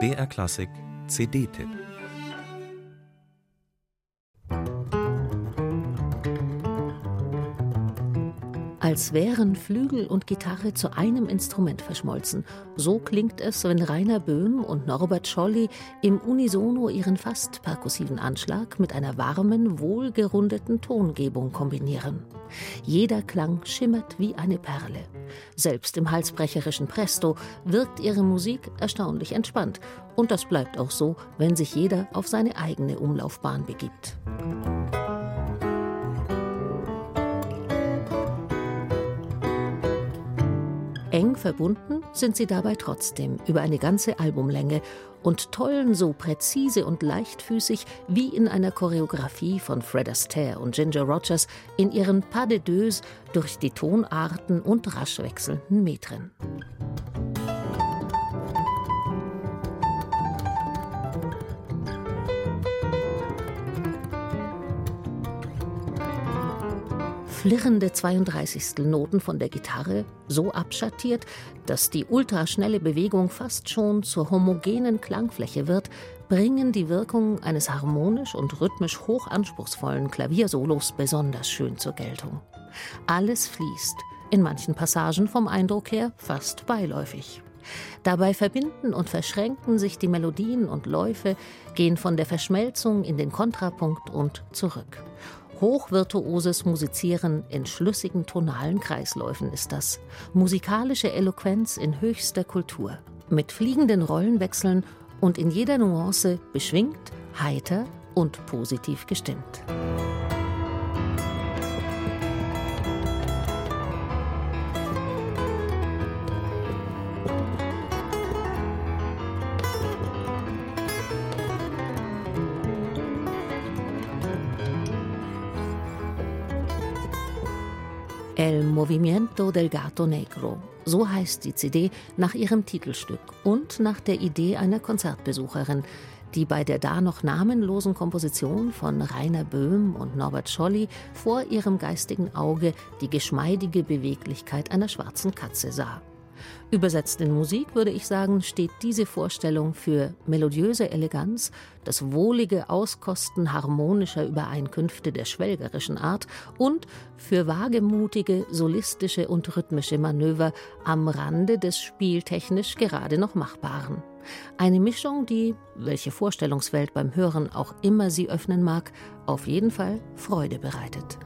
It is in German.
BR Klassik CD-Tipp als wären Flügel und Gitarre zu einem Instrument verschmolzen. So klingt es, wenn Rainer Böhm und Norbert Scholli im Unisono ihren fast perkussiven Anschlag mit einer warmen, wohlgerundeten Tongebung kombinieren. Jeder Klang schimmert wie eine Perle. Selbst im halsbrecherischen Presto wirkt ihre Musik erstaunlich entspannt. Und das bleibt auch so, wenn sich jeder auf seine eigene Umlaufbahn begibt. Eng verbunden sind sie dabei trotzdem über eine ganze Albumlänge und tollen so präzise und leichtfüßig wie in einer Choreografie von Fred Astaire und Ginger Rogers in ihren Pas de deux durch die Tonarten und rasch wechselnden Metren. Flirrende 32. Noten von der Gitarre so abschattiert, dass die ultraschnelle Bewegung fast schon zur homogenen Klangfläche wird, bringen die Wirkung eines harmonisch und rhythmisch hochanspruchsvollen Klaviersolos besonders schön zur Geltung. Alles fließt, in manchen Passagen vom Eindruck her fast beiläufig. Dabei verbinden und verschränken sich die Melodien und Läufe, gehen von der Verschmelzung in den Kontrapunkt und zurück. Hochvirtuoses Musizieren in schlüssigen tonalen Kreisläufen ist das. Musikalische Eloquenz in höchster Kultur. Mit fliegenden Rollenwechseln und in jeder Nuance beschwingt, heiter und positiv gestimmt. El Movimiento del Gato Negro. So heißt die CD nach ihrem Titelstück und nach der Idee einer Konzertbesucherin, die bei der da noch namenlosen Komposition von Rainer Böhm und Norbert Scholli vor ihrem geistigen Auge die geschmeidige Beweglichkeit einer schwarzen Katze sah. Übersetzt in Musik würde ich sagen, steht diese Vorstellung für melodiöse Eleganz, das wohlige Auskosten harmonischer Übereinkünfte der schwelgerischen Art und für wagemutige, solistische und rhythmische Manöver am Rande des spieltechnisch gerade noch Machbaren. Eine Mischung, die, welche Vorstellungswelt beim Hören auch immer sie öffnen mag, auf jeden Fall Freude bereitet.